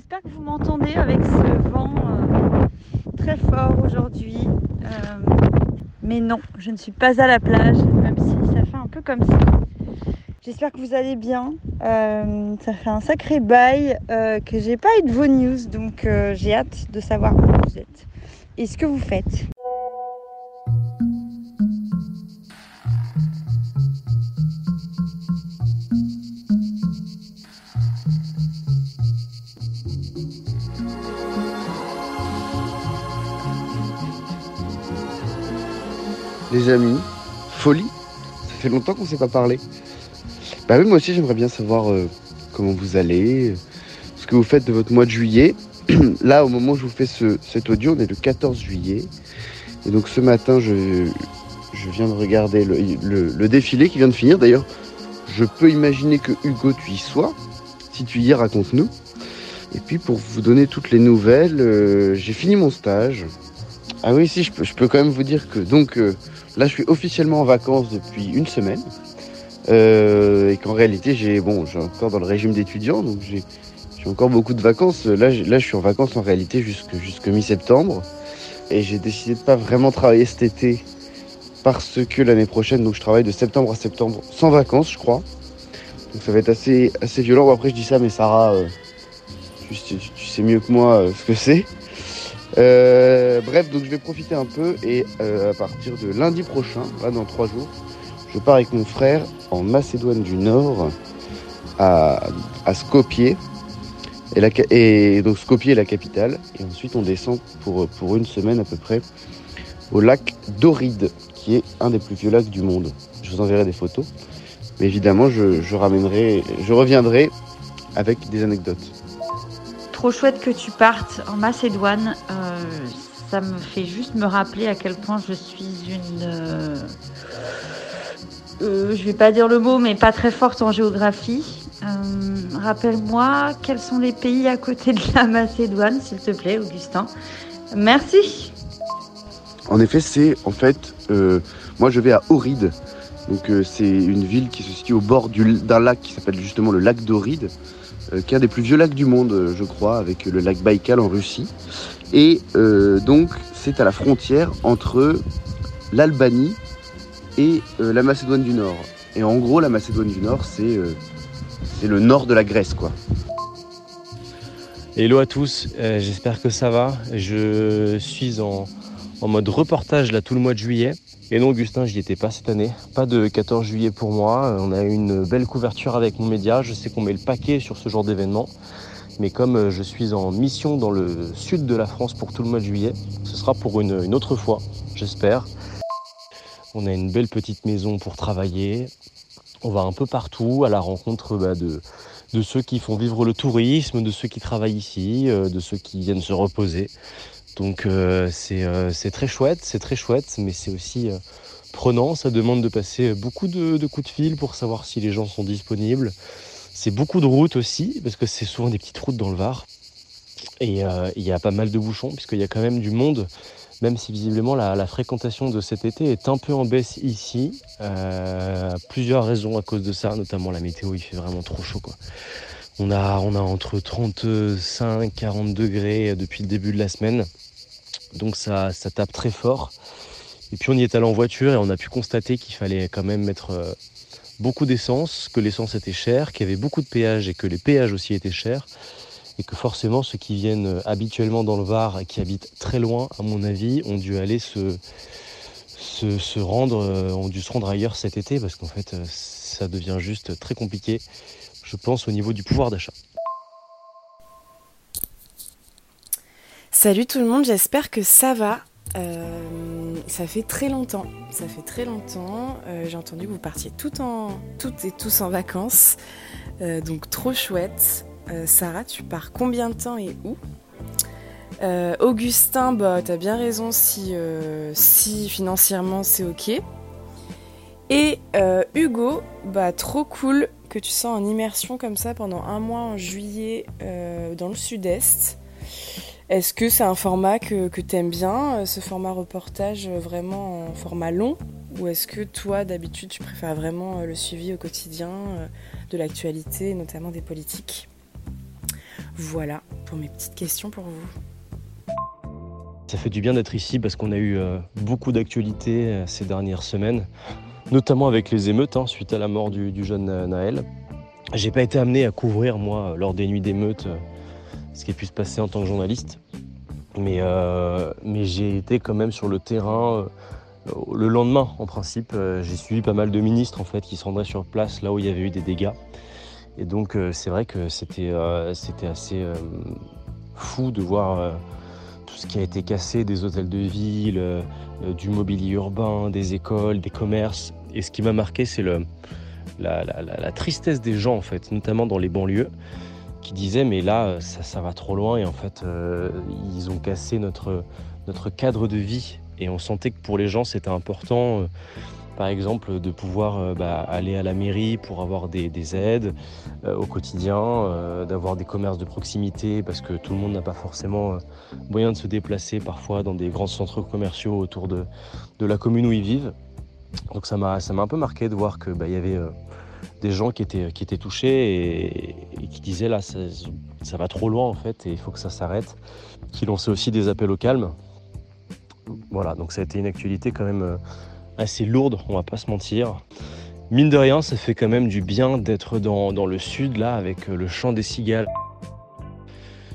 J'espère que vous m'entendez avec ce vent euh, très fort aujourd'hui. Euh, mais non, je ne suis pas à la plage, même si ça fait un peu comme ça. J'espère que vous allez bien. Euh, ça fait un sacré bail que j'ai pas eu de vos news, donc j'ai hâte de savoir où vous êtes et ce que vous faites. Les amis, folie, ça fait longtemps qu'on ne s'est pas parlé. Bah oui, moi aussi j'aimerais bien savoir euh, comment vous allez, euh, ce que vous faites de votre mois de juillet. Là, au moment où je vous fais ce, cet audio, on est le 14 juillet. Et donc ce matin, je, viens de regarder le défilé qui vient de finir. D'ailleurs, je peux imaginer que Hugo, tu y sois. Si tu y es, raconte-nous. Et puis pour vous donner toutes les nouvelles, euh, j'ai fini mon stage. Ah oui, si, je peux, je peux quand même vous dire que donc euh, là, je suis officiellement en vacances depuis une semaine. Euh, et qu'en réalité, j'ai bon, j'ai encore dans le régime d'étudiant, donc j'ai encore beaucoup de vacances. Là, là, je suis en vacances en réalité jusque, jusque mi-septembre. Et j'ai décidé de pas vraiment travailler cet été parce que l'année prochaine, donc je travaille de septembre à septembre sans vacances, je crois. Donc ça va être assez, assez violent. Bon, après, je dis ça, mais Sarah, euh, tu sais mieux que moi euh, ce que c'est. Euh, bref, donc je vais profiter un peu et euh, à partir de lundi prochain, dans trois jours, je pars avec mon frère en Macédoine du Nord à, Skopje. Et, donc Skopje est la capitale. Et ensuite on descend pour, une semaine à peu près au lac Doride, qui est un des plus vieux lacs du monde. Je vous enverrai des photos. Mais évidemment, je ramènerai, je reviendrai avec des anecdotes. Trop chouette que tu partes en Macédoine. Euh, ça me fait juste me rappeler à quel point je suis une. euh, euh, je vais pas dire le mot, mais pas très forte en géographie. Euh, Rappelle-moi quels sont les pays à côté de la Macédoine, s'il te plaît, Augustin? Merci. En effet, c'est en fait, euh, moi je vais à Ohrid. Donc c'est une ville qui se situe au bord du- d'un lac qui s'appelle justement le lac d'Ohrid, euh, qui est un des plus vieux lacs du monde, euh, je crois, avec le lac Baïkal en Russie. Et euh, donc c'est à la frontière entre l'Albanie et euh, la Macédoine du Nord. Et en gros, la Macédoine du Nord, c'est euh, le nord de la Grèce, quoi. Hello à tous, euh, j'espère que ça va. Je suis en, en mode reportage là tout le mois de juillet. Et non, Augustin, j'y étais pas cette année. Pas de 14 juillet pour moi. On a eu une belle couverture avec mon média. Je sais qu'on met le paquet sur ce genre d'événement. Mais comme euh, je suis en mission dans le sud de la France pour tout le mois de juillet, ce sera pour une, autre fois, j'espère. On a une belle petite maison pour travailler. On va un peu partout à la rencontre bah, de, de ceux qui font vivre le tourisme, de ceux qui travaillent ici, euh, de ceux qui viennent se reposer. Donc euh, c'est euh, c'est très chouette, c'est très chouette, mais c'est aussi euh, prenant. Ça demande de passer beaucoup de, coups de fil pour savoir si les gens sont disponibles. C'est beaucoup de routes aussi, parce que c'est souvent des petites routes dans le Var. Et il y a pas mal de bouchons, puisqu'il y a quand même du monde, même si visiblement la, fréquentation de cet été est un peu en baisse ici. Plusieurs raisons à cause de ça, notamment la météo, il fait vraiment trop chaud. Quoi. On, a, on a entre 35 et 40 degrés depuis le début de la semaine, donc ça, ça tape très fort. Et puis on y est allé en voiture et on a pu constater qu'il fallait quand même mettre euh, beaucoup d'essence, que l'essence était chère, qu'il y avait beaucoup de péages et que les péages aussi étaient chers. Et que forcément ceux qui viennent euh, habituellement dans le Var et qui habitent très loin, à mon avis, ont dû aller se, se, rendre, euh, ont dû se rendre ailleurs cet été parce qu'en fait ça devient juste très compliqué, je pense, au niveau du pouvoir d'achat. Salut tout le monde, j'espère que ça va. Euh, ça fait très longtemps, ça fait très longtemps. Euh, j'ai entendu que vous partiez tout en, toutes et tous en vacances, euh, donc trop chouette. Sarah, tu pars combien de temps et où? Augustin, bah, t'as bien raison si, si financièrement c'est ok. Et Hugo, bah trop cool, que tu sois en immersion comme ça pendant un mois en juillet dans le sud-est. Est-ce que c'est un format que, que tu aimes bien, euh, ce format reportage euh, vraiment en format long? Ou est-ce que toi, d'habitude, tu préfères vraiment euh, le suivi au quotidien de l'actualité, notamment des politiques? Voilà pour mes petites questions pour vous. Ça fait du bien d'être ici parce qu'on a eu beaucoup d'actualités ces dernières semaines, notamment avec les émeutes hein, suite à la mort du, jeune Naël. J'ai pas été amené à couvrir, moi, lors des nuits d'émeutes, ce qui a pu se passer en tant que journaliste. Mais, euh, j'ai été quand même sur le terrain euh, le lendemain, en principe. Euh, j'ai suivi pas mal de ministres en fait, qui se rendraient sur place là où il y avait eu des dégâts. Et donc c'est vrai que c'était assez fou de voir tout ce qui a été cassé, des hôtels de ville, du mobilier urbain, des écoles, des commerces. Et ce qui m'a marqué, c'est la, tristesse des gens, en fait, notamment dans les banlieues qui disait mais là ça, va trop loin et en fait euh, ils ont cassé notre, cadre de vie et on sentait que pour les gens c'était important euh, par exemple de pouvoir euh, bah, aller à la mairie pour avoir des, des aides au quotidien, d'avoir des commerces de proximité parce que tout le monde n'a pas forcément moyen de se déplacer parfois dans des grands centres commerciaux autour de la commune où ils vivent. Donc ça m'a un peu marqué de voir qu'il bah, y avait des gens qui étaient, qui étaient touchés et, qui disaient là ça, va trop loin en fait et il faut que ça s'arrête, qui lançaient aussi des appels au calme. Voilà, donc ça a été une actualité quand même euh, assez lourde, on va pas se mentir. Mine de rien, ça fait quand même du bien d'être dans, dans, le sud là avec euh, le chant des cigales.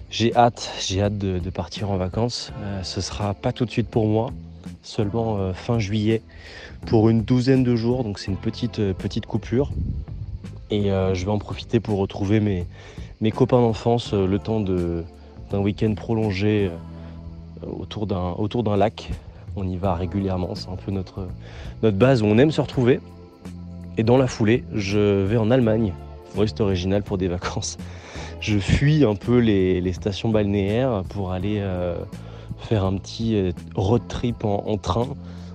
J'ai hâte, j'ai hâte de, de, partir en vacances. Euh, ce sera pas tout de suite pour moi, seulement euh, fin juillet pour une douzaine de jours, donc c'est une petite, euh, petite coupure. Et euh, je vais en profiter pour retrouver mes, copains d'enfance le temps d'un week-end prolongé autour d'un lac. On y va régulièrement, c'est un peu notre, base où on aime se retrouver. Et dans la foulée, je vais en Allemagne, reste original pour des vacances. Je fuis un peu les stations balnéaires pour aller faire un petit euh, road trip en, train.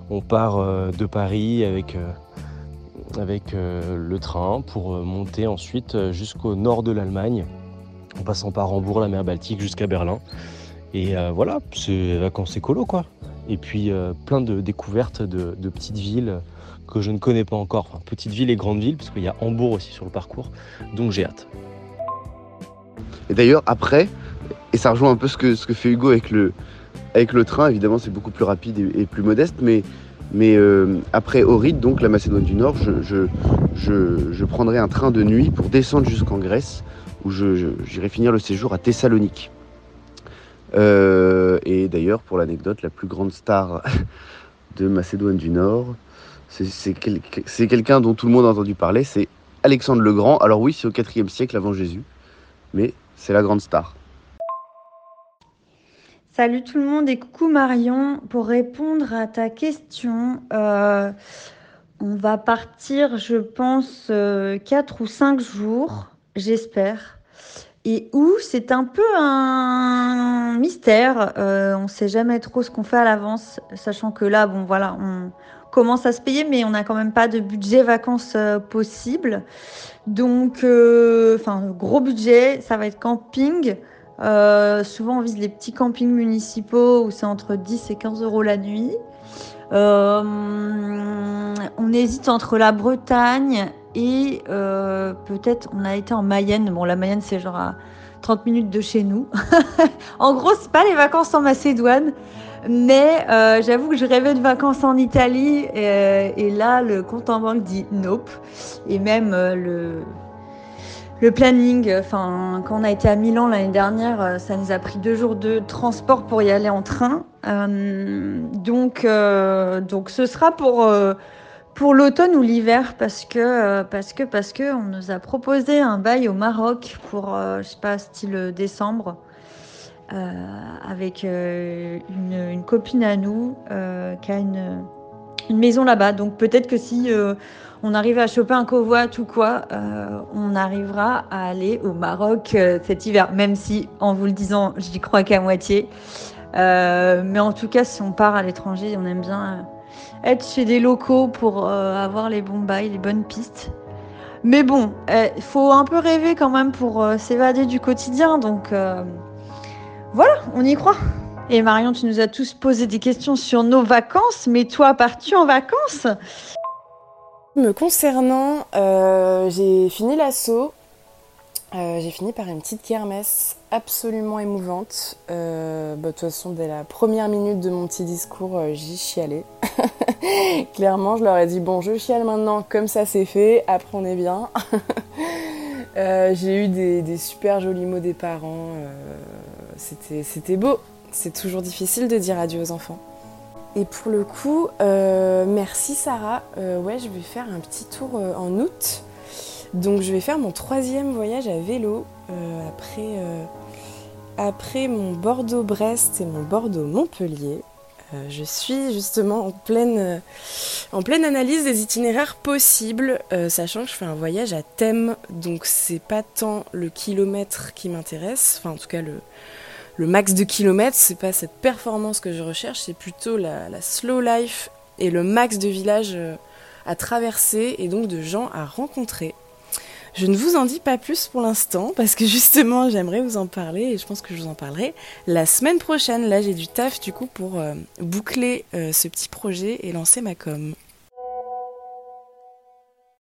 On part euh, de Paris avec, euh, le train pour monter ensuite jusqu'au nord de l'Allemagne, en passant par Hambourg, la mer Baltique, jusqu'à Berlin. Et voilà, c'est vacances écolo quoi. Et puis plein de découvertes de, petites villes que je ne connais pas encore, petites villes et grandes villes, parce qu'il y a Hambourg aussi sur le parcours, donc j'ai hâte. Et d'ailleurs, après, et ça rejoint un peu ce que, ce que fait Hugo avec le, avec le train, évidemment, c'est beaucoup plus rapide et, plus modeste, mais, euh, après Ohrid, donc la Macédoine du Nord, je, prendrai un train de nuit pour descendre jusqu'en Grèce, où j'irai finir le séjour à Thessalonique. Euh, et d'ailleurs, pour l'anecdote, la plus grande star de Macédoine du Nord, c'est quelqu'un dont tout le monde a entendu parler, c'est Alexandre le Grand. Alors oui, c'est au 4 siècle avant Jésus, mais c'est la grande star. Salut tout le monde et coucou Marion. Pour répondre à ta question, euh, on va partir, je pense, euh, 4 ou 5 jours, j'espère. Et où c'est un peu un mystère. Euh, on ne sait jamais trop ce qu'on fait à l'avance, sachant que là, bon voilà, on commence à se payer, mais on n'a quand même pas de budget vacances euh, possible. Donc, enfin, gros budget, ça va être camping. Euh, souvent, on vise les petits campings municipaux où c'est entre 10 et 15 euros la nuit. Euh, on hésite entre la Bretagne et euh, peut-être on a été en Mayenne. Bon, la Mayenne, c'est genre à 30 minutes de chez nous. en gros, c'est pas les vacances en Macédoine. Mais j'avoue que je rêvais de vacances en Italie et, et, là, le compte en banque dit nope. Et même le, le planning, enfin, quand on a été à Milan l'année dernière, euh, ça nous a pris deux jours de transport pour y aller en train. Euh, donc, euh, donc, ce sera pour pour l'automne ou l'hiver parce que parce que parce que on nous a proposé un bail au Maroc pour je sais pas style décembre. avec une, copine à nous qui a une, une maison là-bas. Donc peut-être que si on arrive à choper un covoit ou quoi, on arrivera à aller au Maroc cet hiver, même si en vous le disant, j'y crois qu'à moitié. mais en tout cas, si on part à l'étranger, on aime bien être chez des locaux pour avoir les bons bails, les bonnes pistes. Mais bon, il eh, faut un peu rêver quand même pour euh, s'évader du quotidien. Donc euh, voilà, on y croit. Et Marion, tu nous as tous posé des questions sur nos vacances, mais toi, pars-tu en vacances? Me concernant, euh, j'ai fini l'assaut. j'ai fini par une petite kermesse absolument émouvante. Bah, de toute façon, dès la première minute de mon petit discours, j'y chialais. Clairement, je leur ai dit bon, je chiale maintenant, comme ça c'est fait, après on est bien. Euh, j'ai eu des, super jolis mots des parents. Euh, c'était beau. C'est toujours difficile de dire adieu aux enfants. Et pour le coup, euh, merci Sarah. ouais, je vais faire un petit tour en août. Donc je vais faire mon troisième voyage à vélo après, après mon Bordeaux-Brest et mon Bordeaux-Montpellier. Euh, je suis justement en pleine, euh, en pleine analyse des itinéraires possibles, euh, sachant que je fais un voyage à thème, donc c'est pas tant le kilomètre qui m'intéresse, enfin en tout cas le, le max de kilomètres, c'est pas cette performance que je recherche, c'est plutôt la, slow life et le max de villages à traverser et donc de gens à rencontrer. Je ne vous en dis pas plus pour l'instant parce que justement j'aimerais vous en parler et je pense que je vous en parlerai la semaine prochaine. Là j'ai du taf du coup pour euh, boucler euh, ce petit projet et lancer ma com.